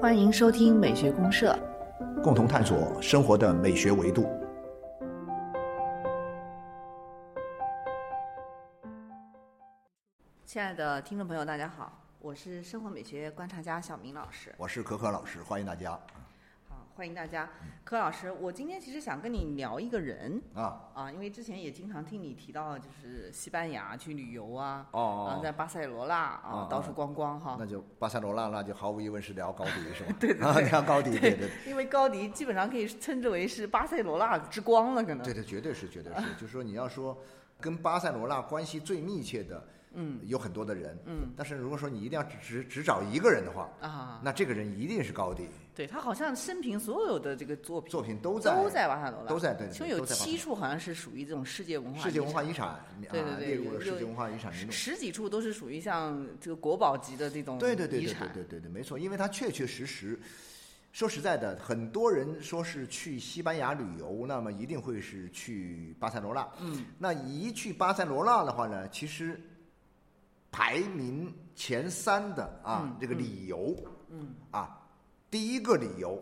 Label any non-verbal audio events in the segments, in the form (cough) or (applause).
欢迎收听美学公社，共同探索生活的美学维度。亲爱的听众朋友，大家好，我是生活美学观察家小明老师。我是可可老师，欢迎大家。好，欢迎大家。柯老师，我今天其实想跟你聊一个人啊啊，因为之前也经常听你提到，就是西班牙去旅游啊，哦啊，在巴塞罗那啊哦到处逛逛哈。那就巴塞罗那，那就毫无疑问是聊高迪是吧？(laughs) 对对啊，聊高迪，对对因为高迪基本上可以称之为是巴塞罗那之光了，可能。对对，绝对是，绝对是。就是说，你要说跟巴塞罗那关系最密切的，嗯。有很多的人，嗯。但是如果说你一定要只只只找一个人的话，啊，那这个人一定是高迪，对他好像生平所有的这个作品作品都在。都在巴塞罗那，都在对对其中有七处好像是属于这种世界文化世界文化遗遗产，啊，对对对列入了世界文化遗产名录。十几处都是属于像这个国宝级的这种对对对对对。对对对，没错，因为它确确实实，说实在的，很多人说是去西班牙旅游，那么一定会是去巴塞罗那。嗯，那一去巴塞罗那的话呢，其实排名前三的啊，嗯这个理由，嗯，啊，第一个理由，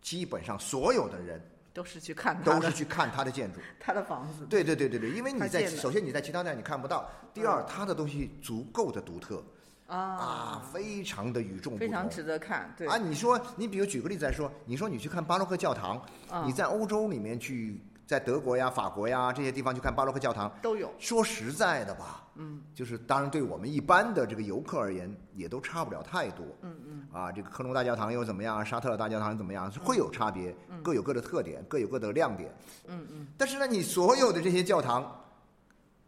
基本上所有的人都是去看他都的是去看他的建筑。(laughs) 他的房子。对对对对对，因为你在首先你在其他地方你看不到，第二，他的东西足够的独特啊，啊，非常的与众不同，非常值得看。对。啊，你说，你比如举个例子来说，你说你去看巴洛克教堂，啊你在欧洲里面去，在德国呀、法国呀这些地方去看巴洛克教堂，都有。说实在的吧，嗯，就是当然对我们一般的这个游客而言，也都差不了太多。嗯嗯啊，这个科隆大教堂又怎么样？沙特尔大教堂又怎么样？是会有差别，各有各的特点，各有各的亮点。嗯嗯，但是呢，你所有的这些教堂，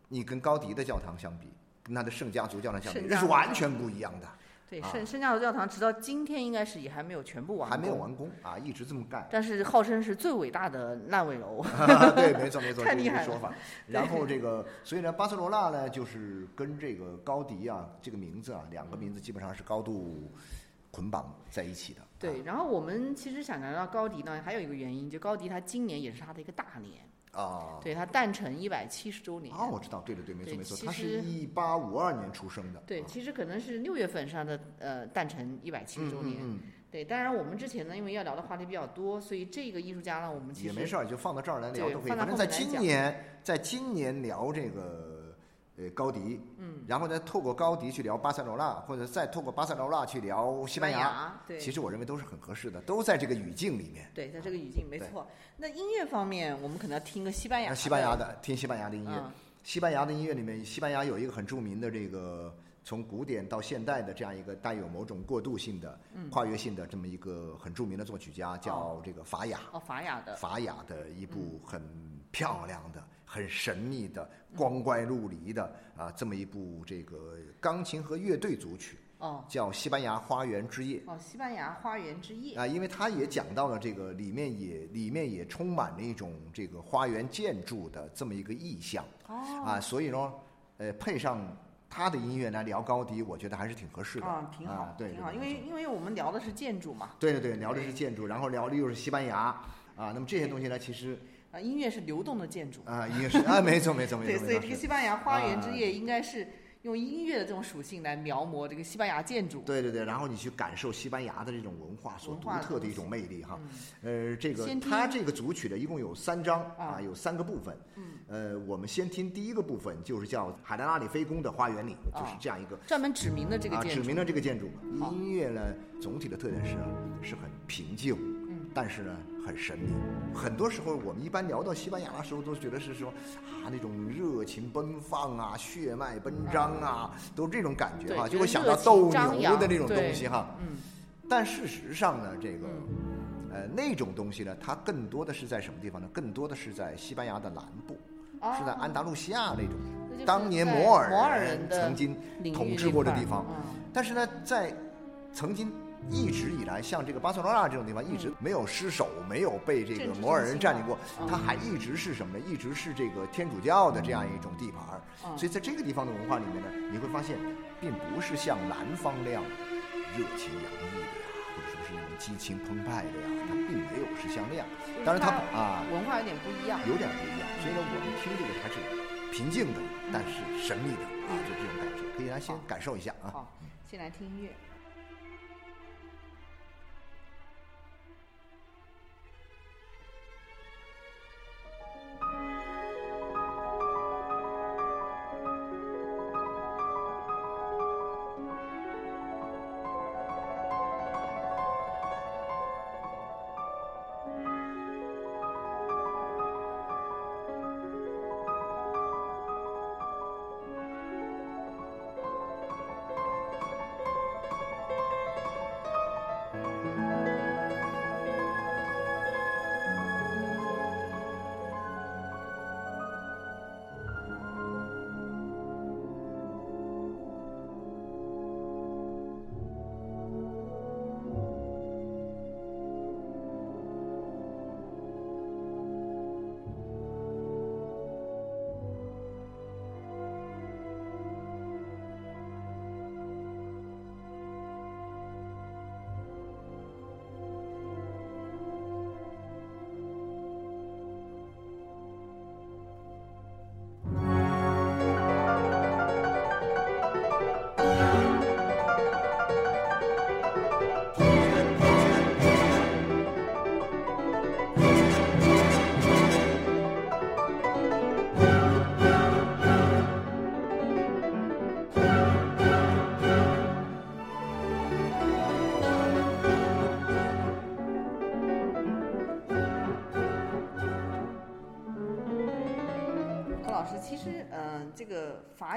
你跟高迪的教堂相比，跟他的圣家族教堂相比，那是完全不一样的。对，啊圣圣家族教堂直到今天应该是也还没有全部完，还没有，完工啊，一直这么干。但是号称是最伟大的烂尾楼。(laughs) 对，没错没错，(laughs) 这太厉害说法。(laughs) 然后这个，所以呢，巴塞罗那呢，就是跟这个高迪啊这个名字啊，两个名字基本上是高度捆绑在一起的。对，然后我们其实想聊到高迪呢，还有一个原因，就高迪他今年也是他的一个大年，啊，对他诞辰一百七十周年。啊，我知道，对对对，没错没错，他是一八五二年出生的。对，啊其实可能是六月份上的呃诞辰一百七十周年。嗯嗯对，当然我们之前呢，因为要聊的话题比较多，所以这个艺术家呢，我们嗯，其实也没事儿，就放到这儿来聊都可以。反正在今年，在今年聊这个呃高迪，嗯，然后呢，透过高迪去聊巴塞罗那，或者再透过巴塞罗那去聊西班牙，牙，对，其实我认为都是很合适的，都在这个语境里面。对，在这个语境没错。那音乐方面，我们可能要听个西班牙那西班牙的听西班牙的音乐，嗯西班牙的音乐里面，西班牙有一个很著名的这个从古典到现代的这样一个带有某种过渡性的、嗯跨越性的这么一个很著名的作曲家，叫这个法雅。哦，法雅的，法雅的一部很漂亮的、很神秘的、光怪陆离的啊，这么一部这个钢琴和乐队组曲，哦。叫《西班牙花园之夜》。哦，西班牙花园之夜，啊，因为它也讲到了这个里面也里面也充满了一种这个花园建筑的这么一个意象。哦，啊，所以呢，呃，配上他的音乐来聊高迪，我觉得还是挺合适的。啊，挺好啊，对，挺好，对因为因为我们聊的是建筑嘛，对对对，聊的是建筑，然后聊的又是西班牙啊，那么这些东西呢，其实啊，音乐是流动的建筑，啊音乐是啊，没错没错没错 (laughs) 对，错，所以这个西班牙花园之啊夜应该是用音乐的这种属性来描摹这个西班牙建筑，对对对，然后你去感受西班牙的这种文化所独特的一种魅力哈。嗯，呃，这个它这个组曲呢，一共有三章啊啊，有三个部分。嗯，呃，我们先听第一个部分，就是叫海达拉里菲宫的花园里，啊就是这样一个专门指明的这个啊，建筑，指明了这个建筑。音乐呢，总体的特点是是很平静，嗯，但是呢很神秘。很多时候我们一般聊到西班牙的时候，都觉得是说啊那种热情奔放啊、血脉奔张啊，都这种感觉哈，就会想到斗牛的那种东西哈。嗯，但事实上呢，这个嗯呃那种东西呢，它更多的是在什么地方呢？更多的是在西班牙的南部，哦是在安达路西亚那种当年摩尔摩尔人曾经统治过的地方。嗯但是呢，在曾经一直以来，像这个巴塞罗那这种地方，一直没有失守，没有被这个摩尔人占领过，嗯它还一直是什么呢？一直是这个天主教的这样一种地盘所以在这个地方的文化里面呢，你会发现，并不是像南方那样热情洋溢的呀，或者说是那种激情澎湃的呀，它并没有是像那样。当然它啊文化有点不一样。有点不一样，所以呢，我们听这个还是平静的，但是神秘的啊，就这种感觉，可以来先感受一下啊。好，先来听音乐。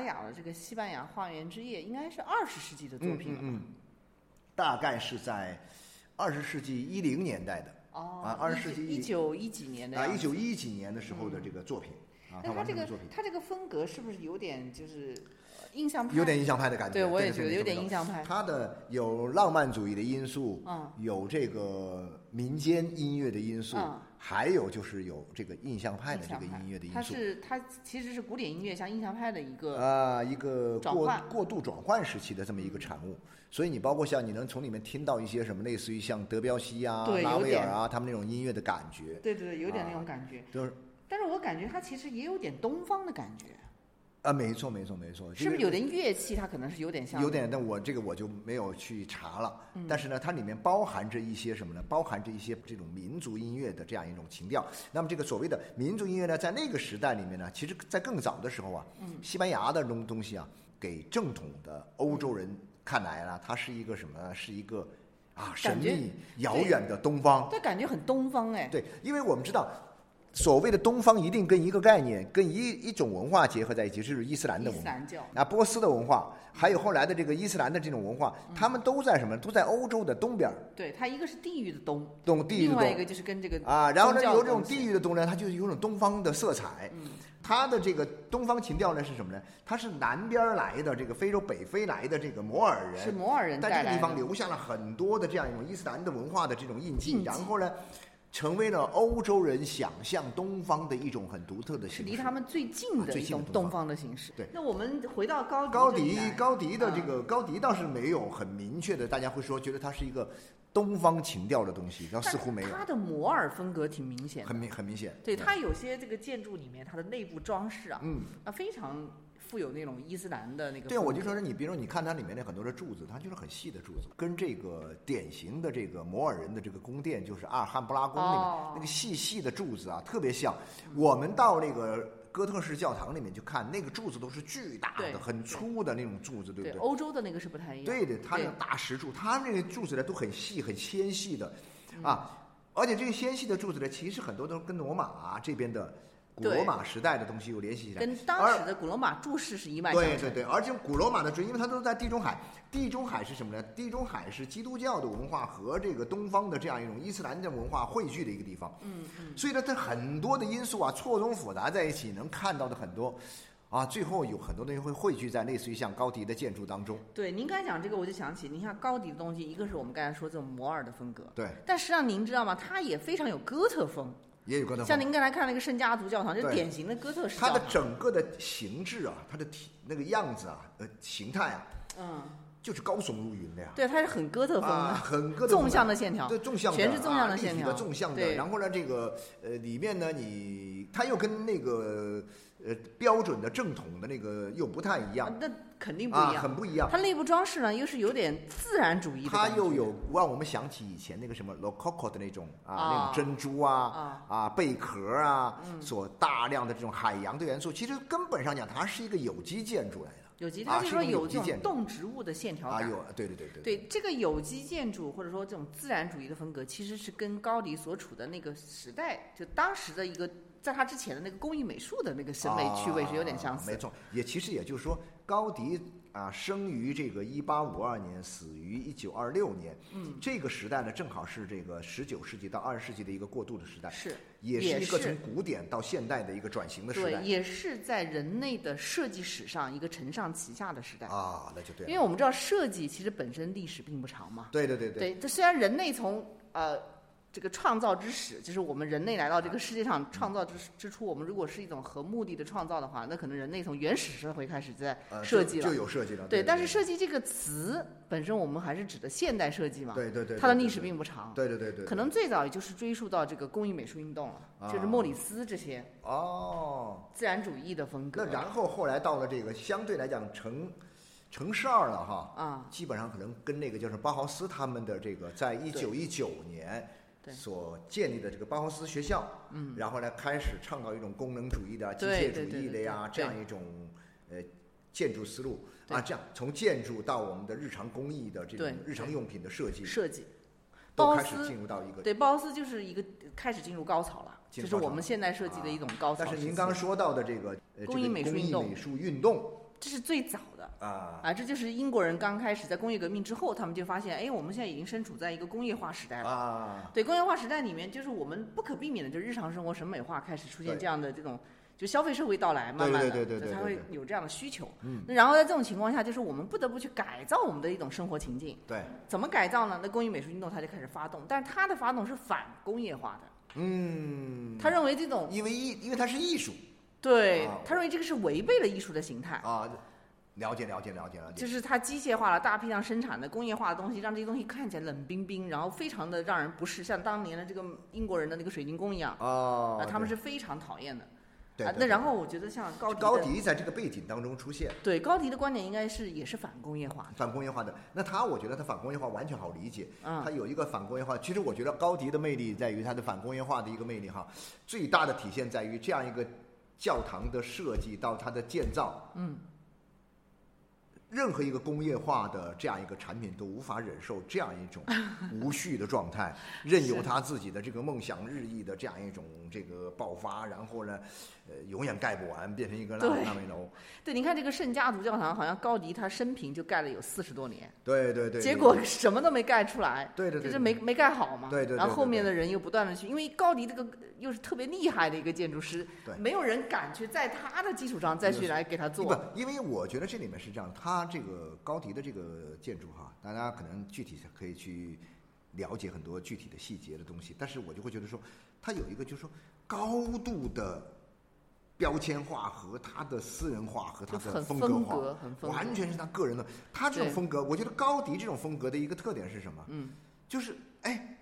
雅的这个西班牙花园之夜应该是二十世纪的作品了吧？嗯，大概是在二十世纪一零年代的哦，啊二十世纪一九一几年的啊，一九一几年的时候的这个作品那他这个他这个风格是不是有点就是呃印象派？有点印象派的感觉。对，我也觉得有点印象派。他的有浪漫主义的因素，嗯有这个民间音乐的因素，嗯还有就是有这个印象派的这个音乐的因素。它是它其实是古典音乐向印象派的一个啊，一个过过渡转换时期的这么一个产物，所以你包括像你能从里面听到一些什么，类似于像德彪西啊、拉威尔啊，他们那种音乐的感觉，对对对，有点那啊种感觉。就是但是我感觉它其实也有点东方的感觉，啊，没错没错没错，是不是有点乐器？它可能是有点像有点，但我这个我就没有去查了。嗯但是呢，它里面包含着一些什么呢？包含着一些这种民族音乐的这样一种情调。那么这个所谓的民族音乐呢，在那个时代里面呢，其实在更早的时候啊，嗯西班牙的东东西啊，给正统的欧洲人看来呢，它是一个什么呢？是一个啊神秘遥远的东方。这感觉很东方哎。对，因为我们知道。所谓的东方一定跟一个概念、跟一一种文化结合在一起，就是伊斯兰的文化。啊，波斯的文化，还有后来的这个伊斯兰的这种文化，嗯他们都在什么？都在欧洲的东边儿，对，它一个是地域的东，东地域的东另外一个就是跟这个啊。然后呢，有这种地域的东呢，它就是有种东方的色彩。嗯它的这个东方情调呢是什么呢？它是南边儿来的这个非洲北非来的这个摩尔人，是摩尔人在这个地方。留下了很多的这样一种伊斯兰的文化的这种印记，印记然后呢，成为了欧洲人想象东方的一种很独特的形式。离他们最近的一种东方的形式。对那我们回到高迪高迪高迪的这嗯个高迪倒是没有很明确的，大家会说觉得它是一个东方情调的东西，然后似乎没有，它的摩尔风格挺明显的。很明很明显。对，它有些这个建筑里面，它的内部装饰啊，嗯，啊，非常富有那种伊斯兰的那个。对，我就说是你，比如说你看它里面的很多的柱子，它就是很细的柱子，跟这个典型的这个摩尔人的这个宫殿，就是阿尔汉布拉宫里面、哦那个细细的柱子啊，特别像。我们到那个哥特式教堂里面去看，那个柱子都是巨大的、很粗的那种柱子，对不对对？欧洲的那个是不太一样。对的，它那个大石柱，它那个柱子呢都很细、很纤细的，嗯啊，而且这个纤细的柱子呢，其实很多都跟罗马、啊、这边的古罗马时代的东西有联系起来。跟当时的古罗马注释是一脉相承。对对对，而且古罗马的主，因为它都在地中海，地中海是什么呢？地中海是基督教的文化和这个东方的这样一种伊斯兰的文化汇聚的一个地方。嗯嗯，所以呢，它很多的因素啊错综复杂在一起，能看到的很多，啊，最后有很多东西会汇聚在类似于像高迪的建筑当中。对，您刚才讲这个，我就想起，您像高迪的东西，一个是我们刚才说这种摩尔的风格，对，但实际上您知道吗？它也非常有哥特风。也有个像您刚才看那个圣家族教堂，就是典型的哥特式它的。整个的形制啊，它的体那个样子啊，呃，形态啊，嗯，就是高耸入云的呀。对，它是很哥特风啊，的，很各纵向的线条，对纵向的全是纵向的线条的纵向的。然后呢，这个呃里面呢，你它又跟那个呃标准的正统的那个又不太一样。啊那肯定不啊，一样。很不一样。它内部装饰呢，又是有点自然主义的，它又有让我们想起以前那个什么 rococo 的那种啊，啊那种珍珠啊啊。贝壳啊，所大量的这种海洋的元素，其实根本上讲，它是一个有机建筑来的。有机，啊它就是说有有这种机动植物的线条啊，感。有对对对对。对这个有机建筑或者说这种自然主义的风格，其实是跟高迪所处的那个时代，就当时的一个在他之前的那个工艺美术的那个审美趣味是有点相似没错，也其实也就是说，高迪啊，生于这个一八五二年，死于一九二六年。嗯，这个时代呢，正好是这个十九世纪到二十世纪的一个过渡的时代，是，也也是是一个从古典到现代的一个转型的时对，代也是在人类的设计史上一个承上启下的时代。啊，那就对了。因为我们知道设计其实本身历史并不长嘛。对对对对，对，这虽然人类从呃这个创造之始，就是我们人类来到这个世界上创造之之初，我们如果是一种和目的的创造的话，那可能人类从原始社会开始在设计了。就有设计了。对，但是设计这个词本身，我们还是指的现代设计嘛。对对对，它的历史并不长。对对对对，可能最早也就是追溯到这个工艺美术运动了，就是啊莫里斯这些哦。自然主义的风格。那然后后来到了这个相对来讲成成事儿了哈，啊，基本上可能跟那个就是包豪斯他们的这个在一九一九年对所建立的这个包豪斯学校，嗯，然后呢开始倡导一种功能主义的啊、机械主义的呀这样一种呃建筑思路。啊，这样从建筑到我们的日常工艺的这种日常用品的设计，设计。都开始进入到一个。对，包豪斯就是一个开始进入高潮了，进入高潮这是我们现代设计的一种高潮。但是您刚刚说到的这个呃工艺美术运动这是最早的啊，啊，这就是英国人刚开始在工业革命之后，他们就发现，哎，我们现在已经身处在一个工业化时代了。啊，对，工业化时代里面，就是我们不可避免的，就日常生活审美化开始出现这样的这种，就消费社会到来，慢慢的，对对对对它对对会有这样的需求。嗯，那然后在这种情况下，就是我们不得不去改造我们的一种生活情境。对，怎么改造呢？那工艺美术运动它就开始发动，但是它的发动是反工业化的，嗯，他认为这种因为艺，因为它是艺术对啊他认为这个是违背了艺术的形态。啊，了解了解了解了解，就是它机械化了、大批量生产的工业化的东西，让这些东西看起来冷冰冰，然后非常的让人不适，像当年的这个英国人的那个水晶宫一样，哦啊，，他们是非常讨厌的。对对。啊那然后我觉得像高迪高迪在这个背景当中出现，对高迪的观点应该是也是反工业化，反工业化的，那他我觉得他反工业化完全好理解，嗯他有一个反工业化。其实我觉得高迪的魅力在于他的反工业化的一个魅力哈，最大的体现在于这样一个教堂的设计到它的建造，嗯，任何一个工业化的这样一个产品都无法忍受这样一种 (laughs) 无序的状态，任由他自己的这个梦想日益的这样一种这个爆发，然后呢，呃，永远盖不完，变成一个烂对烂尾楼。(laughs) 对，你看这个圣家族教堂，好像高迪他生平就盖了有四十多年，对对对，结果什么都没盖出来，对对对，就是没没盖好嘛。对对对然后后面的人又不断的去，因为高迪这个又是特别厉害的一个建筑师对，没有人敢去在他的基础上再去来给他做。不，因为我觉得这里面是这样，他这个高迪的这个建筑哈，大家可能具体可以去了解很多具体的细节的东西，但是我就会觉得说，他有一个就是说高度的标签化和他的私人化和他的风格化，很风格。完全是他个人的。他这种风格，我觉得高迪这种风格的一个特点是什么？嗯，就是哎，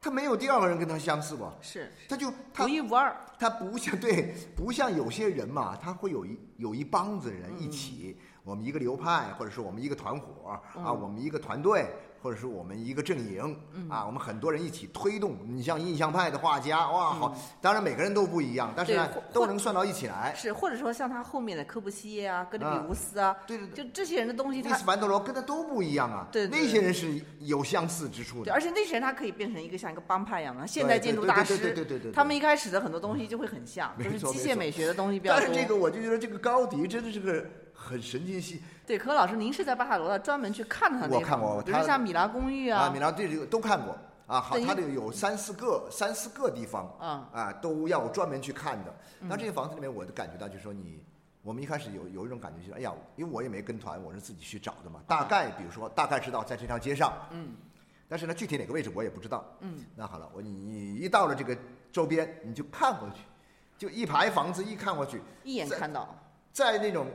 他没有第二个人跟他相似吧？是他就他独一无二。他不像对，不像有些人嘛，他会有一有一帮子人一嗯起，我们一个流派，或者说我们一个团伙啊，嗯我们一个团队，或者是我们一个阵营嗯啊，我们很多人一起推动。你像印象派的画家，哇，好，当然每个人都不一样，但是呢都能算到一起来。是，或者说像他后面的科布西耶啊、格里啊比乌斯啊，对对对，就这些人的东西他，利斯凡德罗跟他都不一样啊，对对那些人是有相似之处对，的。而且那些人他可以变成一个像一个帮派一样的现代建筑大师对对对师。对他们一开始的很多东西就会很像，就是机械美学的东西比较多。但是这个我就觉得这个高迪真的是个很神经兮对，柯老师，您是在巴塔罗那专门去看了他那我看过房子比如他像米拉公寓啊，啊米，兰这个都看过。啊，好，他这个有三四个三四个地方嗯。啊，都要专门去看的。那这些房子里面，我就感觉到，就是说你，我们一开始有有一种感觉，就是哎呀，因为我也没跟团，我是自己去找的嘛。大概比如说，大概知道在这条街上，嗯。但是呢，具体哪个位置我也不知道。嗯，那好了，我你你一到了这个周边，你就看过去，就一排房子一看过去，一眼在看到，在那种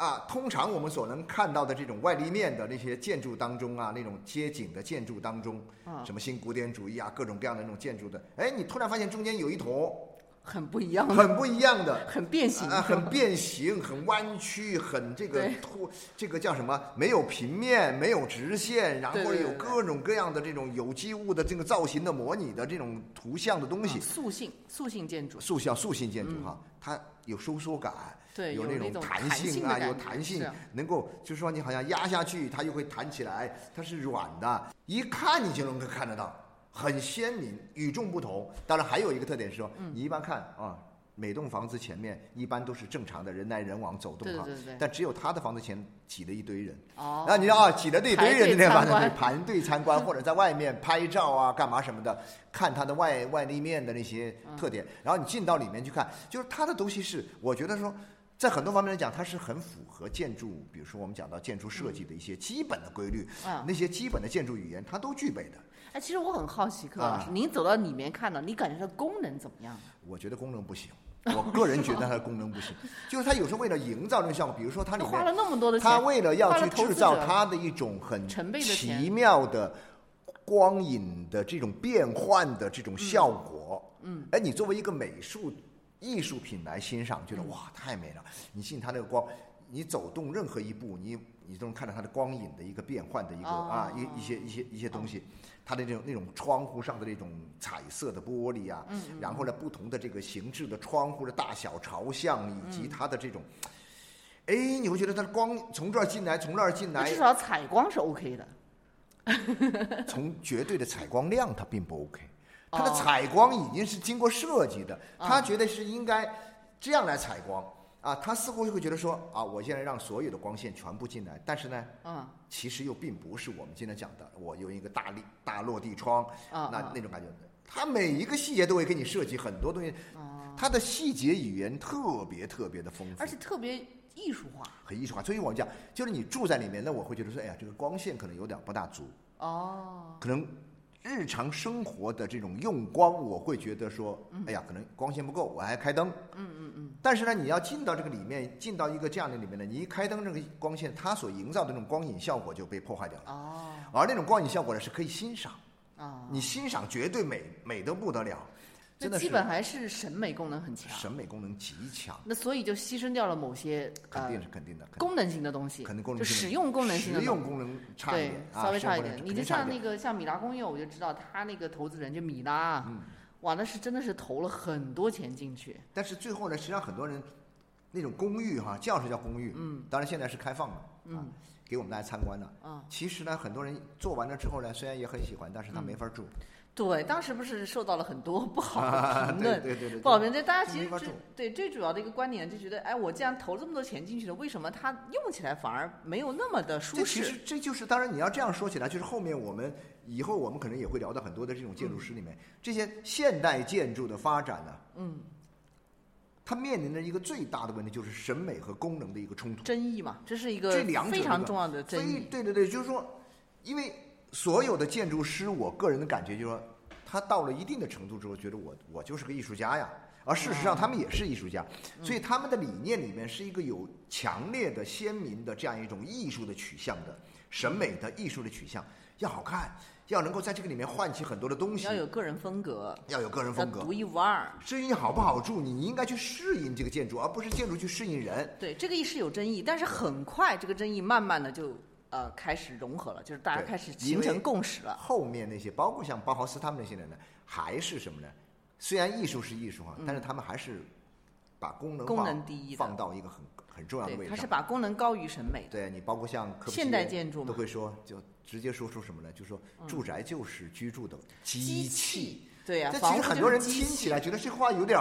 啊，通常我们所能看到的这种外立面的那些建筑当中啊，那种街景的建筑当中，啊什么新古典主义啊，各种各样的那种建筑的，哎，你突然发现中间有一坨 (laughs) 很不一样。的，很不一样的，(laughs) 很变形，啊，很变形，很弯曲，很这个对。凸，这个叫什么？没有平面，没有直线，然后有各种各样的这种有机物的这个造型的模拟的这种图像的东西。啊，塑性塑性建筑，塑像塑性建筑哈，它有收缩感。对，有那种种弹性性啊，有弹性能够就是说你好像压下去，它又会弹起来，它是软的，一看你就能够看得到，很鲜明，与众不同。当然还有一个特点是说，嗯你一般看啊，每栋房子前面一般都是正常的人来人往走动哈对对对对，但只有他的房子前挤了一堆人，哦，然后你知道啊，挤了这一堆人，对吧？参观对排队参观或者在外面拍照啊，干嘛什么的，看它的外外立面的那些特点，然后你进到里面去看，就是它的东西是，我觉得说。在很多方面来讲，它是很符合建筑，比如说我们讲到建筑设计的一些基本的规律，嗯那些基本的建筑语言，它都具备的。哎，其实我很好奇，柯老师，啊您走到里面看了，你感觉它功能怎么样？我觉得功能不行，我个人觉得它的功能不行，(laughs) 就是它有时候为了营造这个效果，比如说它里面花了那么多的钱，他为了要去制造它的一种很奇妙的光影的这种变换的这种效果，嗯，哎，你作为一个美术艺术品来欣赏，觉得哇太美了。你进它那个光，你走动任何一步，你你都能看到它的光影的一个变换的一个、啊哦一一些一些一些东西。它的这种那种窗户上的这种彩色的玻璃啊，然后呢，不同的这个形制的窗户的大小朝向，以及它的这种，哎，你会觉得它的光从这儿进来，从那儿进来至，少采光是 OK 的。(laughs) 从绝对的采光量，它并不 OK。它的哦采光已经是经过设计的，啊他觉得是应该这样来采光啊。他似乎就会觉得说啊，我现在让所有的光线全部进来，但是呢，嗯，其实又并不是我们今天讲的，我有一个大立大落地窗，那啊啊那种感觉。他每一个细节都会给你设计很多东西，它的细节语言特别特别的丰富而，且特别艺术化。很艺术化。所以我们讲，就是你住在里面，那我会觉得说，哎呀，这个光线可能有点不大足。哦，可能日常生活的这种用光，我会觉得说，哎呀，可能光线不够，我还开灯。嗯嗯嗯，但是呢，你要进到这个里面，进到一个这样的里面呢，你一开灯，这个光线它所营造的那种光影效果就被破坏掉了。哦，而那种光影效果呢，是可以欣赏，啊，你欣赏绝对美，美得不得了，基本还是审美功能很强。审美功能极强，那所以就牺牲掉了某些肯定呃是肯定的，功能性的东西，肯定功能就使用功能性的实东西用功能差一点，，啊稍微差一点。你就像那个像米拉公业，我就知道他那个投资人就米拉哇，那是真的是投了很多钱进去。但是最后呢，实际上很多人那种公寓哈，叫是叫公寓，嗯，当然现在是开放的，啊嗯，给我们大家参观的。啊，其实呢，很多人做完了之后呢，虽然也很喜欢，但是嗯他没法住。对，当时不是受到了很多 (laughs) 不好啊的 (laughs) 评对论。对对对，不好评论，大家其实最就对最主要的一个观点就觉得，哎，我既然投这么多钱进去了，为什么它用起来反而没有那么的舒这其适？实这就是，当然你要这样说起来，就是后面我们以后我们可能也会聊到很多的这种建筑师里面，这些现代建筑的发展呢，嗯，它面临的一个最大的问题就是审美和功能的一个冲突。争议嘛，这是一个这两者这个非常重要的争议。对对对，就是说，因为所有的建筑师，我个人的感觉就是说，他到了一定的程度之后，觉得我我就是个艺术家呀。而事实上，他们也是艺术家，所以他们的理念里面是一个有强烈的、鲜明的这样一种艺术的取向的、审美的艺术的取向，要好看，要能够在这个里面唤起很多的东西要，有个人风格，要有个人风格独。一无二。至于你好不好住，你你应该去适应这个建筑，而不是建筑去适应人。对，这个意是有争议，但是很快这个争议慢慢的就呃开始融合了，就是大家开始形成共识了。后面那些，包括像包豪斯他们那些人呢，还是什么呢？虽然艺术是艺术哈，但是他们还是把功能嗯功放能第一放到一个很很重要的，位置上。它是把功能高于审美的。对你包括像现代建筑都会说，就直接说出什么呢？就说住宅就是居住的机机器。对呀、这其实很多人听起来觉得这话有点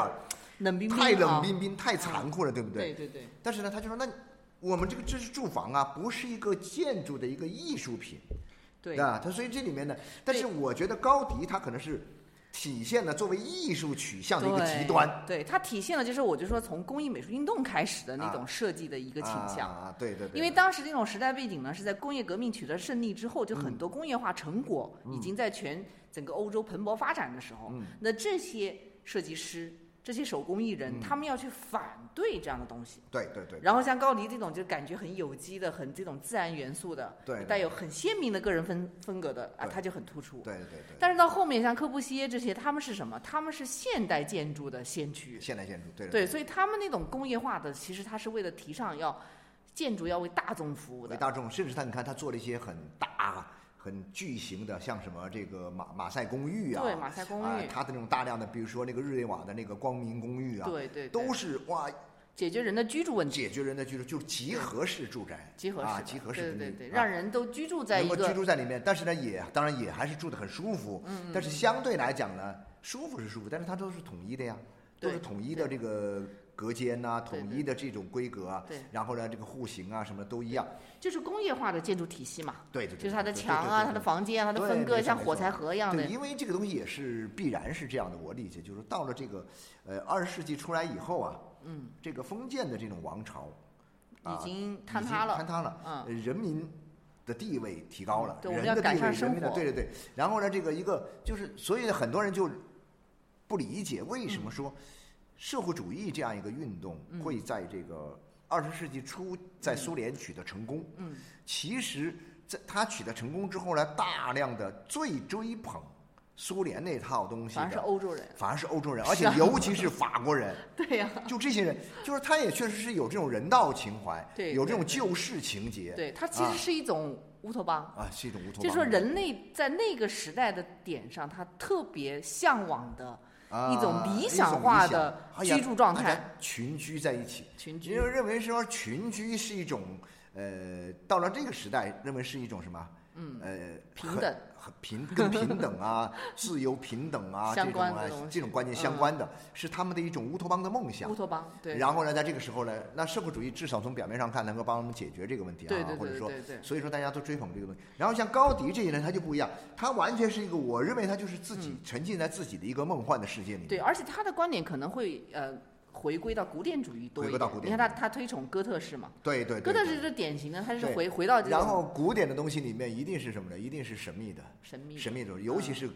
冷冰冰太冷啊冰冰、太残酷了，对不对对对对，但是呢，他就说那我们这个知识住房啊，不是一个建筑的一个艺术品。对。啊，它所以这里面呢，但是我觉得高迪他可能是体现了作为艺术取向的一个极端。对，它体现了就是我就说从工艺美术运动开始的那种设计的一个倾向。啊，对对对，因为当时这种时代背景呢，是在工业革命取得胜利之后，就很多工业化成果已经在全整个欧洲蓬勃发展的时候，嗯。那这些设计师、这些手工艺人，他们要去反对这样的东西。对对对，然后像高迪这种就感觉很有机的、很这种自然元素的，对对带有很鲜明的个人风风格的啊，对它就很突出。对对对，但是到后面像柯布西耶这些，他们是什么？他们是现代建筑的先驱。现代建筑，对对，所以他们那种工业化的，其实他是为了提倡要建筑要为大众服务的。为大众，甚至他你看他做了一些很大、很巨型的，像什么这个马马赛公寓啊，对马赛公寓。啊他的那种大量的，比如说那个日内瓦的那个光明公寓啊，对对对。都是哇，解决人的居住问题，解决人的居住，就是集合式住宅，啊，集合式的，集合式的那对对对，啊让人都居住在一能够居住在里面，但是呢，也当然也还是住的很舒服。嗯。但是相对来讲呢，舒服是舒服，但是它都是统一的呀，都是统一的这个隔间呐、对统一的这种规格啊。对。然后呢，这个户型啊什么都一样。就是工业化的建筑体系嘛，对对对。就是它的墙啊、它的房间啊、它的分割，像火柴盒一样对，的。因为这个东西也是必然是这样的，我理解就是到了这个呃二十世纪出来以后啊，嗯，这个封建的这种王朝啊已经坍塌了坍塌了，嗯。呃人民的地位提高了，对我们人的地位，要改民的生活。对对对，然后呢，这个一个就是，所以很多人就不理解为什么说社会主义这样一个运动嗯。会在这个二十世纪初在苏联取得成功，嗯，其实在他取得成功之后呢，大量的最追捧苏联那套东西反而是，欧洲人，反而是欧洲人，(laughs) 而且尤其是法国人。(laughs) 对呀、就这些人，就是他也确实是有这种人道情怀，对有这种救世情节，对，他其啊。实是一种乌托邦。啊，是一种乌托邦。就是说，人类在那个时代的点上，他特别向往的啊一种理想化的居住状大态家群居在一起，群居因为认为说群居是一种，呃，到了这个时代，认为是一种什么？嗯，呃，平等很平跟平等啊，自由平等啊，相这种这种观念相嗯关的，是他们的一种乌托邦的梦想乌。托邦，对，然后呢，在这个时候呢，那社会主义至少从表面上看能够帮我们解决这个问题啊，或者说所以说大家都追捧这个东西。然后像高迪这些人，他就不一样，他完全是一个，我认为他就是自己沉浸在自己的一个梦幻的世界里面。嗯对，而且他的观点可能会呃回归到古典主义多一点。回归到古典你看他他推崇哥特式嘛，对对对对哥特式是典型的，他是回回到这然后古典的东西里面一定是什么呢？一定是神秘的，神秘的神秘主义，尤其是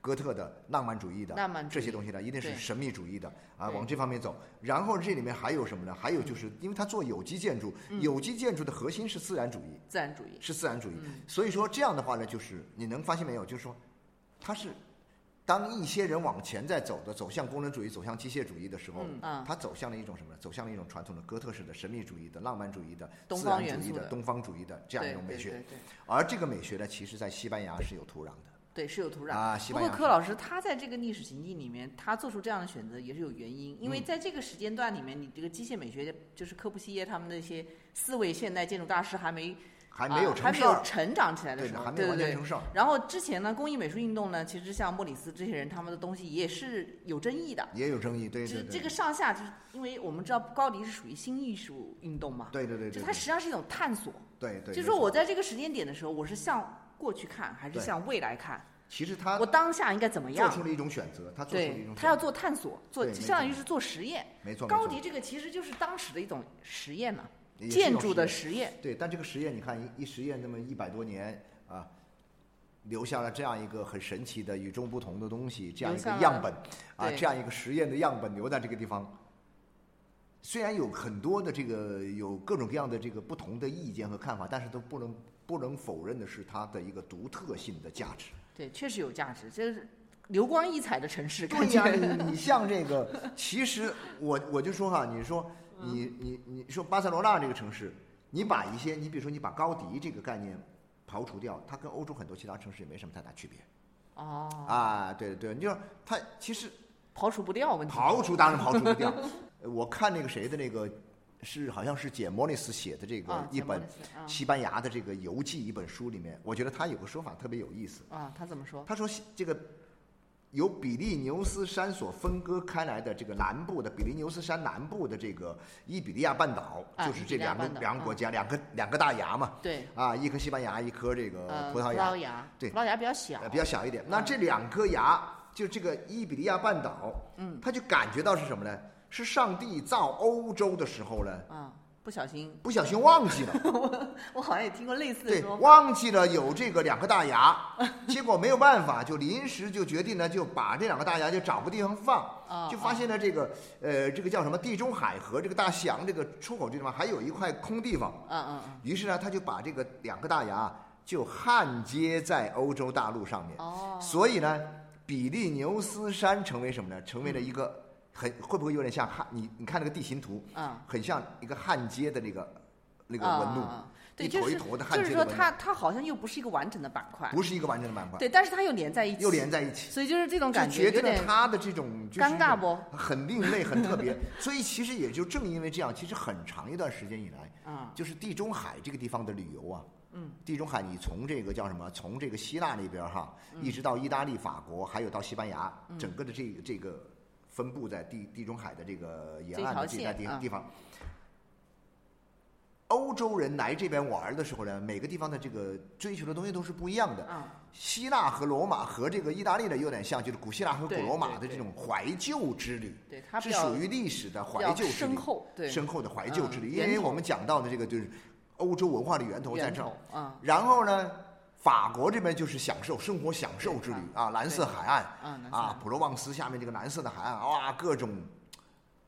哥特的浪漫主义的浪漫主义这些东西呢，一定是神秘主义的啊，往这方面走。然后这里面还有什么呢？还有就是，因为他做有机建筑，嗯有机建筑的核心是自然主义，自然主义。是自然主义。嗯所以说这样的话呢，就是你能发现没有？就是说，它是当一些人往前在走的，走向功能主义、走向机械主义的时候，嗯啊它走向了一种什么呢？走向了一种传统的哥特式的神秘主义的、浪漫主义的、东自方主义的、东方主义的这样一种美学。对对对而这个美学呢，其实在西班牙是有土壤的。对，是有土壤。啊西不班牙是过柯老师他在这个历史情境里面，他做出这样的选择也是有原因，因为嗯在这个时间段里面，你这个机械美学就是柯布西耶他们那些四位现代建筑大师还没还没有啊还没有成长起来的时候，对的还没对对然后之前呢，工艺美术运动呢，其实像莫里斯这些人他们的东西也是有争议的。也有争议。对对对，就是这个上下，就是因为我们知道高迪是属于新艺术运动嘛，对对对对，就它实际上是一种探索。对对，就是说我在这个时间点的时候，我是向过去看，还是向未来看？其实他我当下应该怎么样？做出了一种选择，他做出了一种，对他要做探索，做相当于是做实验。没错没错高迪这个其实就是当时的一种实验呢，也是一种建筑的实验。对，但这个实验你看一一实验那么一百多年啊，留下了这样一个很神奇的与众不同的东西，这样一个样本啊，这样一个实验的样本留在这个地方。虽然有很多的这个有各种各样的这个不同的意见和看法，但是都不能不能否认的是它的一个独特性的价值。对，确实有价值，这是流光溢彩的城市，感对呀、觉。你你像这个，其实我我就说哈，你说你你你说巴塞罗那这个城市，你把一些你比如说你把高迪这个概念刨除掉，它跟欧洲很多其他城市也没什么太大区别哦，啊。对对，你就它其实刨除不掉问题。刨除当然刨除不掉。呃我看那个谁的那个是好像是简莫里斯写的这个啊，一本西班牙的这个游记一本书里面，我觉得他有个说法特别有意思。啊，他怎么说？他说这个由比利牛斯山所分割开来的这个南部的比利牛斯山南部的这个伊比利亚半岛，啊就是这两个两个国家，两个两个大牙嘛，对，啊，一颗西班牙，一颗这个呃，葡萄牙，牙，对。葡萄牙比较小呃，比较小一点。那嗯。这两颗牙，就这个伊比利亚半岛，嗯，他就感觉到是什么呢？是上帝造欧洲的时候呢，啊，不小心，不小心忘记了，(laughs) 我好像也听过类似的对说，法。忘记了有这个两个大牙，(laughs) 结果没有办法，就临时就决定呢，就把这两个大牙就找个地方放，啊就发现了这个呃这个叫什么地中海和这个大西洋这个出口这地方还有一块空地方，嗯嗯嗯，于是呢他就把这个两个大牙就焊接在欧洲大陆上面，哦，所以呢，比利牛斯山成为什么呢？成为了一个很会不会有点像焊你你看那个地形图，嗯，很像一个焊接的那个那个纹路，一就是坨一坨的焊就是接的纹路，说它它好像又不是一个完整的板块，不是一个完整的板块，对，但是它又连在一起，又连在一起。所以就是这种感觉决定了有点它的这种尴尬不？很另类、很特别，(laughs) 所以其实也就正因为这样，其实很长一段时间以来，啊，就是地中海这个地方的旅游啊，嗯，地中海你从这个叫什么？从这个希腊那边哈，嗯。一直到意大利、法国，还有到西班牙，整个的这个这个分布在地地中海的这个沿岸的这条这带地地方。欧洲人来这边玩的时候呢，每个地方的这个追求的东西都是不一样的。啊，希腊和罗马和这个意大利的有点像，就是古希腊和古罗马的这种怀旧之旅，对，它是属于历史的怀旧之旅深。厚，对，深厚的怀旧之旅，因为我们讲到的这个就是欧洲文化的源头在这然后呢，法国这边就是享受生活享受之旅啊，蓝色海岸啊，普罗旺斯下面这个蓝色的海岸，哇，各种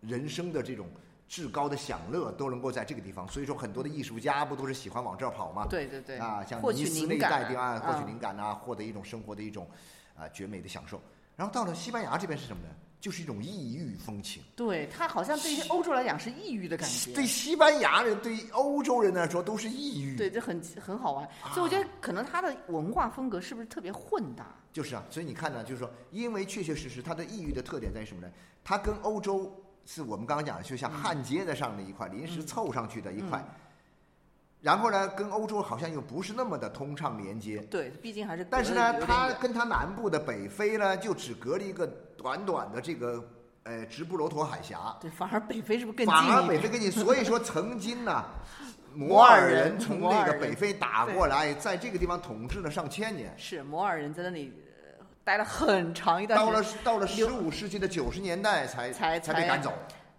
人生的这种至高的享乐都能够在这个地方。所以说，很多的艺术家不都是喜欢往这儿跑吗？对对对，啊，像尼斯那灵一带感地方，获取啊灵感啊，获得一种生活的一种啊绝美的享受。然后到了西班牙这边是什么呢？就是一种异域风情。对它好像对于欧洲来讲是异域的感觉，对西班牙人，对于欧洲人来说都是异域。对，这很很好玩。所以我觉得可能它的文化风格是不是特别混搭？就是啊，所以你看呢，就是说，因为确确实实它的异域的特点在于什么呢？它跟欧洲是我们刚刚讲的，就像焊接在上的一块，临时凑上去的一块。然后呢，跟欧洲好像又不是那么的通畅连接。对，毕竟还是但是呢，它跟它南部的北非呢，就只隔了一个短短的这个呃直布罗陀海峡。对，反而北非是不是更近反而？北非更近，(laughs) 所以说曾经呢，摩 (laughs) 摩尔尔人人从那个北非打过来，在这个地方统治了上千年。是摩尔人在那里呃待了很长一段到时间，了到了十五世纪的九十年代才才才才被赶走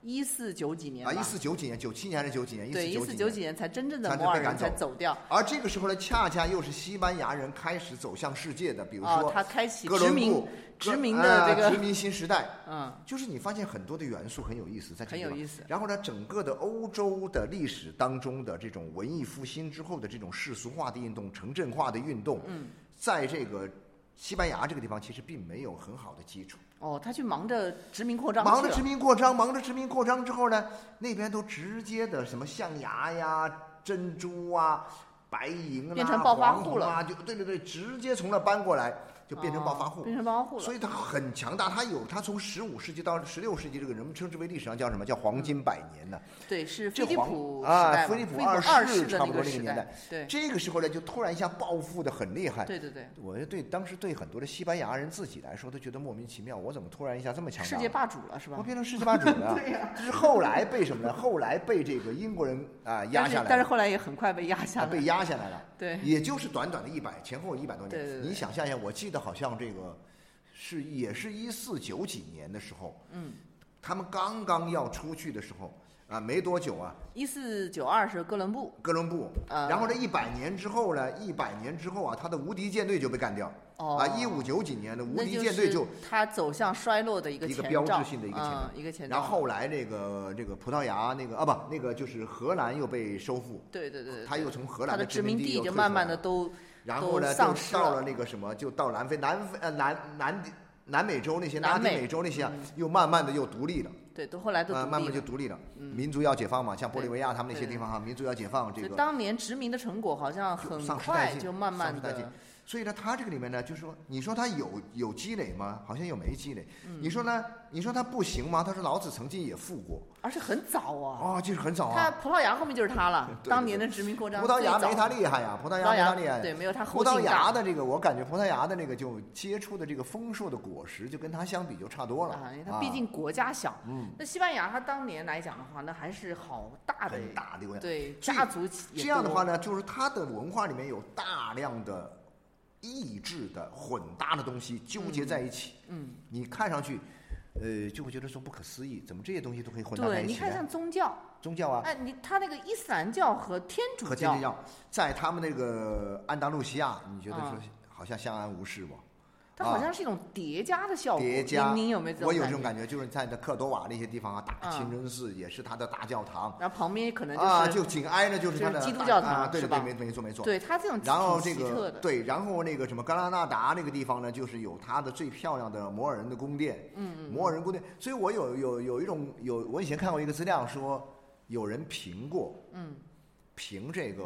一四九几年啊！吧一四九几年，九七年还是九几年？对，一四四几年。九几年才真正的才摩尔人被赶走才走掉。而这个时候呢，恰恰又是西班牙人开始走向世界的，比如哦，说他开启殖民布殖民的这个啊殖民新时代，嗯，就是你发现很多的元素很有意思，在很有意思然后呢，整个的欧洲的历史当中的这种文艺复兴之后的这种世俗化的运动、城镇化的运动，嗯，在这个西班牙这个地方其实并没有很好的基础。哦，他去忙着殖民扩张，忙着殖民扩张，忙着殖民扩张之后呢，那边都直接的什么象牙呀、珍珠啊、白银啊、变成暴发户了啊，就对对对，直接从那搬过来就变成暴发户。哦变成暴发户了。所以他很强大，他有他从十五世纪到十六世纪，这个人们称之为历史上叫什么叫黄金百年呢？对，是菲利普啊菲利普二二世差不多那个年代，对这个时候呢，就突然一下暴富的很厉害。对对对，我对当时对很多的西班牙人自己来说都觉得莫名其妙，我怎么突然一下这么强大？世界霸主了是吧我？变成世界霸主了。(laughs) 这是后来被什么呢？后来被这个英国人啊压下来了，但是后来也很快被压下来，啊被压下来了。对也就是短短的一百前后一百多年。对对对你想象一下，我记得好像这个是也是一四九几年的时候，嗯，他们刚刚要出去的时候啊，没多久啊，一四九二是哥伦布，哥伦布，啊然后这，一百年之后呢，一百年之后啊，他的无敌舰队就被干掉。哦啊，一五九几年的无敌舰队就。他走向衰落的一个一个标志性的一个前兆嗯一个前兆。然后后来这个这个葡萄牙那个啊不那个就是荷兰又被收复，对对对对，他又从荷兰的殖殖民地就慢慢的都然后呢，就到了。了那个什么，就到南非、南非呃南南南美洲那些拉丁南美美洲那些啊，又慢慢的又独立了，对都后来都啊，慢慢独立了。就独立了，民族要解放嘛，像玻利维亚他们那些地方哈，民族要解放，这个当年殖民的成果好像很快就慢慢的，所以呢，他这个里面呢，就是说，你说他有有积累吗？好像又没积累。你说呢？你说他不行吗？他说老子曾经也富过，而且很早啊。啊，就是很早啊他啊。葡萄牙后面就是他了，(laughs) 对当年的殖民扩张葡萄牙没他厉害呀，葡萄牙葡萄牙没他厉害。对没有他葡萄牙的这个，我感觉葡萄牙的那个就接触的这个丰硕的果实，就跟他相比就差多了。啊，因为他毕竟国家小。嗯，那西班牙他当年来讲的话，那还是好大的很大的对家族这样的话呢，就是他的文化里面有大量的异质的混搭的东西纠结在一起。嗯，你看上去呃，就会觉得说不可思议，怎么这些东西都可以混搭在，一起对？你看像宗教，宗教啊，哎，你他那个伊斯兰教和天主教和天主，教，在他们那个安达路西亚，你觉得说啊好像相安无事不？它好像是一种叠加的效果。叠加，有没有我有这？种感觉，就是在那科尔多瓦那些地方啊，大嗯清真寺也是它的大教堂然后旁边可能啊，就紧挨着就是它的基督大教堂啊，对对对，没没错没错。对它这种然后这个对，然后那个什么格拉纳达那个地方呢，就是有它的最漂亮的摩尔人的宫殿，嗯嗯，摩尔人宫殿。所以我有有有一种有，我以前看过一个资料说，有人评过，嗯，评这个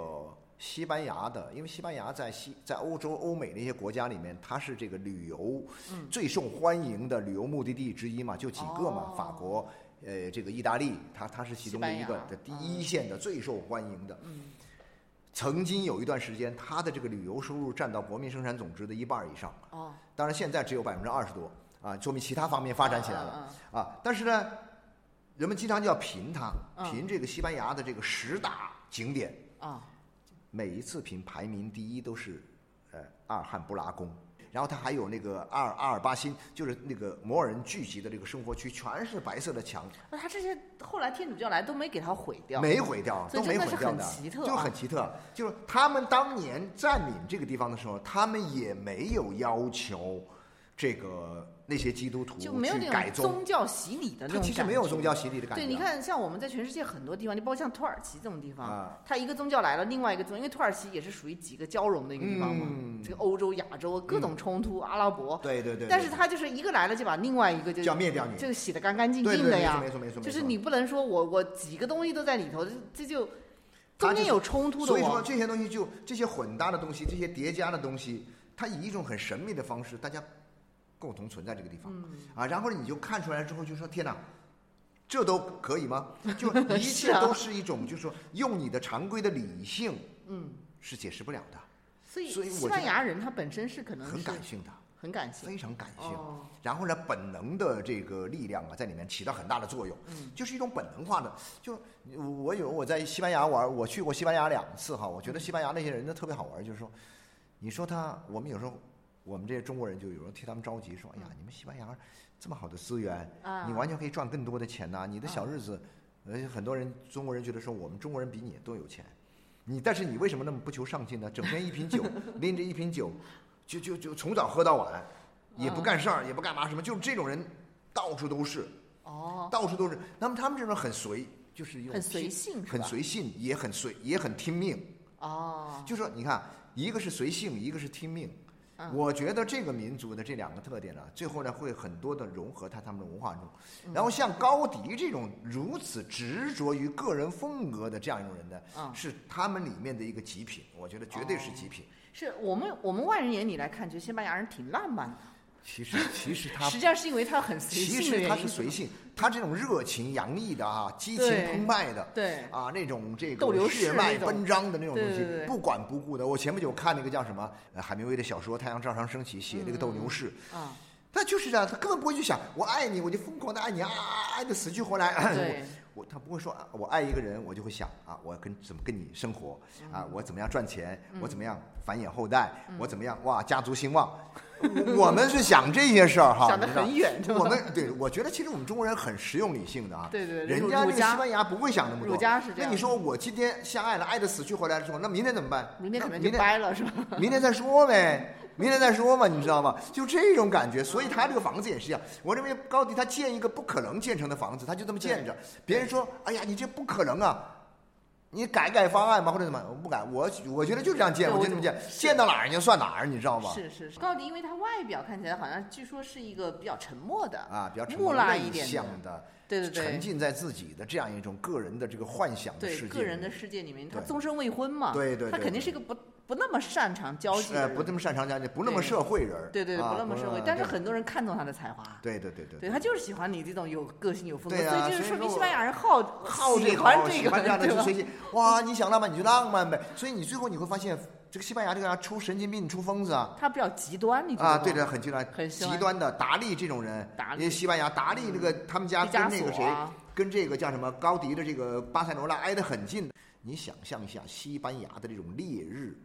西班牙的，因为西班牙在西在欧洲、欧美那些国家里面，它是这个旅游嗯。最受欢迎的旅游目的地之一嘛，就几个嘛，哦。法国。呃，这个意大利，它它是其中的一个的第一线的最受欢迎的。嗯。曾经有一段时间，它的这个旅游收入占到国民生产总值的一半以上。哦，当然，现在只有百分之二十多啊，说明其他方面发展起来了。啊，但是呢，人们经常就要评它，嗯。评这个西班牙的这个十大景点，嗯啊，每一次评排名第一都是，呃，阿尔汉布拉宫，然后它还有那个阿尔阿尔巴辛，就是那个摩尔人聚集的这个生活区，全是白色的墙，那他这些后来天主教来都没给他毁掉，没毁掉，都没毁掉的，就奇特啊。很奇特。就是他们当年占领这个地方的时候，他们也没有要求这个那些基督徒就没有那种宗教洗礼的那他种感其实没有觉。宗教洗礼的感觉。对，你，看，像我们在全世界很多地方，你包括像土耳其这种地方，啊。它一个宗教来了，另外一个宗，因为土耳其也是属于几个交融的一个地方嘛，嗯。这个欧洲、亚洲各种冲突，阿拉伯，对对对，但是它就是一个来了就把另外一个就就要灭掉你，就洗得干干净净的呀，没错没错没错，就是你不能说我我几个东西都在里头，这这就中间有冲突的哦。所以说这些东西就这些混搭的东西，这些叠加的东西，它以一种很神秘的方式，大家共同存在这个地方、嗯啊。然后你就看出来之后，就说天哪，这都可以吗？(laughs) 就一切都是一种，就是说用你的常规的理性嗯，是解释不了的，所以所以西班牙人他本身是可能很感性的，很感性，非常感性。哦，然后呢，本能的这个力量啊，在里面起到很大的作用，嗯就是一种本能化的。就我有我在西班牙玩，我去过西班牙两次哈，我觉得西班牙那些人呢特别好玩，就是说，你说他，我们有时候我们这些中国人就有时候替他们着急，说，哎呀，你们西班牙这么好的资源，啊，你完全可以赚更多的钱呐、你的小日子，而且，很多人中国人觉得说我们中国人比你都有钱，你但是你为什么那么不求上进呢？整天一瓶酒，(laughs) 拎着一瓶酒，就就就从早喝到晚，也不干事儿，也不干嘛什么，就是这种人到处都是，哦，到处都是。那么他们这种很随，就是一种很随性，很随性，也很随，也很听命。哦，就说你看，一个是随性，一个是听命。嗯我觉得这个民族的这两个特点呢，最后呢会很多的融合在他们的文化中。嗯然后像高迪这种如此执着于个人风格的这样一种人呢，嗯是他们里面的一个极品，我觉得绝对是极品。是我们我们外人眼里来看，觉得西班牙人挺浪漫的，其实其 (laughs) 实他实际上是因为他很随性其实他是随性，他这种热情洋溢的啊，激情澎湃的。对，啊，那种这个血脉奔张的那种东西，不管不顾的。我前不久看那个叫什么，呃，海明威的小说《太阳照常升起》，写那个斗牛士，啊，他就是这样，他根本不会去想我爱你，我就疯狂的爱你啊，爱的死去活来。对，我他不会说啊我爱一个人，我就会想啊，我跟怎么跟你生活啊，我怎么样赚钱，我怎么样繁衍后代，我怎么样哇家族兴旺。我 (laughs) 我们是想这些事儿哈，想得你知道很远，我们对，我觉得其实我们中国人很实用理性的啊。对对对人家这个儒儒家西班牙不会想那么多。儒家是这样那你说我今天相爱了，爱的死去活来的时候，那明天怎么办？明天可能就掰了，是吧？(laughs) 明天再说呗，明天再说嘛，你知道吗？就这种感觉，所以他这个房子也是一样。我认为高迪他建一个不可能建成的房子，他就这么建着。别人说：“哎呀，你这不可能啊！”你改改方案吧，或者怎么？我不改，我我觉得就这样建，我我就这么建，建到哪儿就算哪儿，你知道吗？是是是，高迪因为他外表看起来好像据说是一个比较沉默的，啊，比较沉木讷一点的对对对，沉浸在自己的这样一种个人的这个幻想的对世界里面，个人的世界里面，他终身未婚嘛，对对对对他肯定是一个不不那么擅长交际不那么擅长交际，不那么社会人儿，对对不那么社会呃，但是很多人看重他的才华。对对对对对他就是喜欢你这种有个性、有风格，所以就是说说明西班牙人好好这喜欢这个，这样的对吧就随性。哇，你想浪漫你就浪漫呗。所以你最后你会发现，这个西班牙这个人出神经病、出疯子啊他比较极端，你知道吗啊，对对的，很极端，很极端的达利这种人，因为西班牙达利那个他们家跟那个谁，跟这个叫什么高迪的这个巴塞罗那挨得很近。你想象一下西班牙的这种烈日，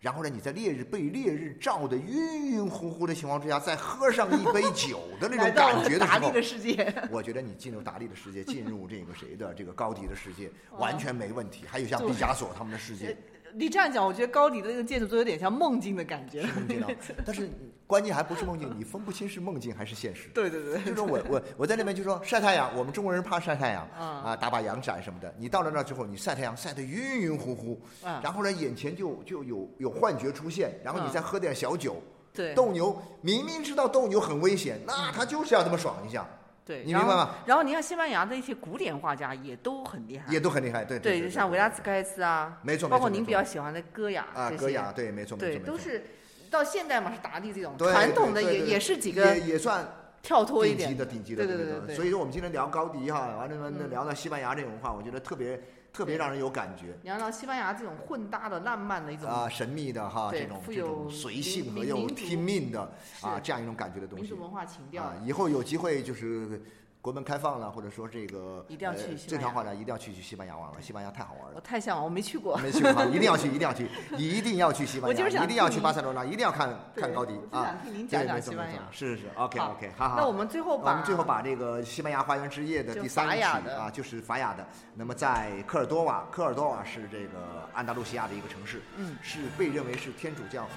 然后呢，你在烈日被烈日照的晕晕乎乎的情况之下，再喝上一杯酒的那种感觉的时候达利的，世界。(laughs) 我觉得你进入达利的世界，进入这个谁的这个高迪的世界，(laughs) 完全没问题。还有像毕加索他们的世界，你这样讲，我觉得高迪的那个建筑都有点像梦境的感觉。是梦境啊。(laughs) 但是关键还不是梦境，你分不清是梦境还是现实。对对对，就说我我我在那边就说晒太阳，我们中国人怕晒太阳，嗯啊，打把阳伞什么的。你到了那之后，你晒太阳晒得晕晕乎乎，嗯然后呢，眼前就就有有幻觉出现，然后你嗯再喝点小酒。对斗牛明明知道斗牛很危险，那他就是要这么爽一下，对，你明白吗？然后你看西班牙的一些古典画家也都很厉害，也都很厉害。对对，对，像维拉斯盖茨啊，没错包括您比较喜欢的戈雅啊，戈雅，对，没错没对，都是到现代嘛是达利这种对传统的也也是几个也也算跳脱一点顶级的顶级的对。对对对。所以说我们今天聊高迪哈，完了呢嗯聊到西班牙这种文化，我觉得特别特别让人有感觉。你要到西班牙这种混搭的浪漫的一种啊，神秘的哈，这种这种随性和又民族拼命的啊这样一种感觉的东西民族文化情调啊，以后有机会就是国门开放了，或者说这个一定要去呃正常话呢，一定要去去西班牙玩玩，西班牙太好玩了我了。太向往，我没去过。没去过，一定要去，一定要去，(laughs) 一定要去西班牙，一定要去听巴塞罗那，一定要看看高迪啊我就想！听您对讲讲西班牙是是，OK 好 OK，好好。那我们最后把我们最后把这个西班牙花园之夜的第三曲法雅的啊，就是法雅的。那么在科尔多瓦，科尔多瓦是这个安达卢西亚的一个城市，嗯是被认为是天主教和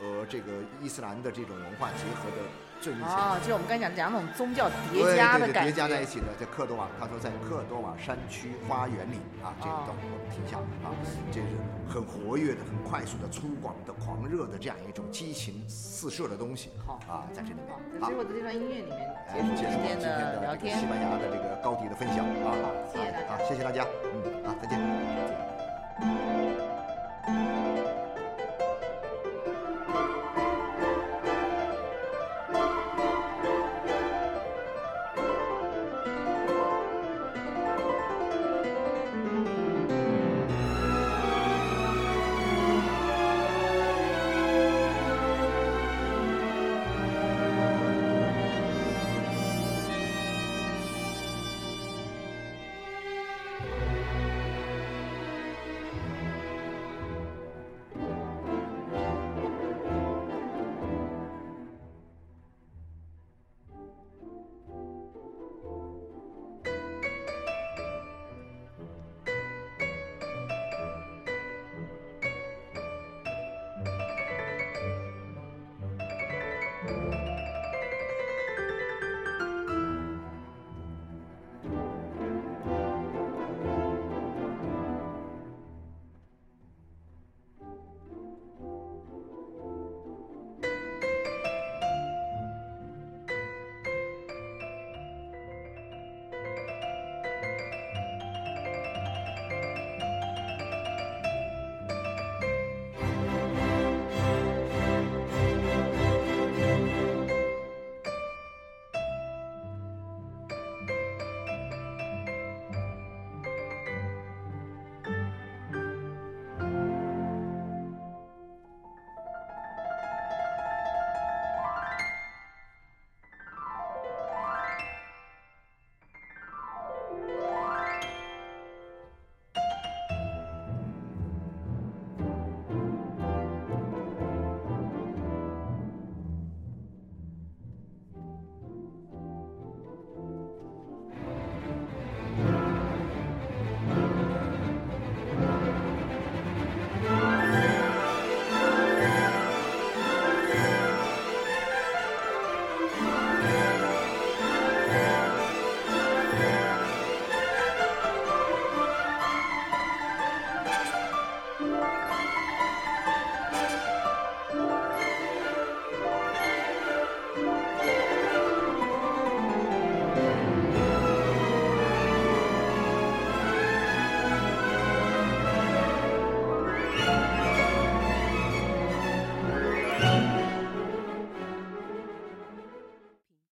呃这个伊斯兰的这种文化结合的最密切的。啊，就是我们刚才讲讲那种宗教叠加的感对对叠加在一。起的，在科尔多瓦，他说在科尔多瓦山区花园里啊，这一段哦我们听一下啊，这是很活跃的、很快速的、粗犷的、狂热的这样一种激情四射的东西。好啊，在这里面好，好在最后的这段音乐里面哎结束我们今天的西。班牙的这个高迪的分享啊，好谢谢大家啊，谢谢大家，嗯，好，再见。再见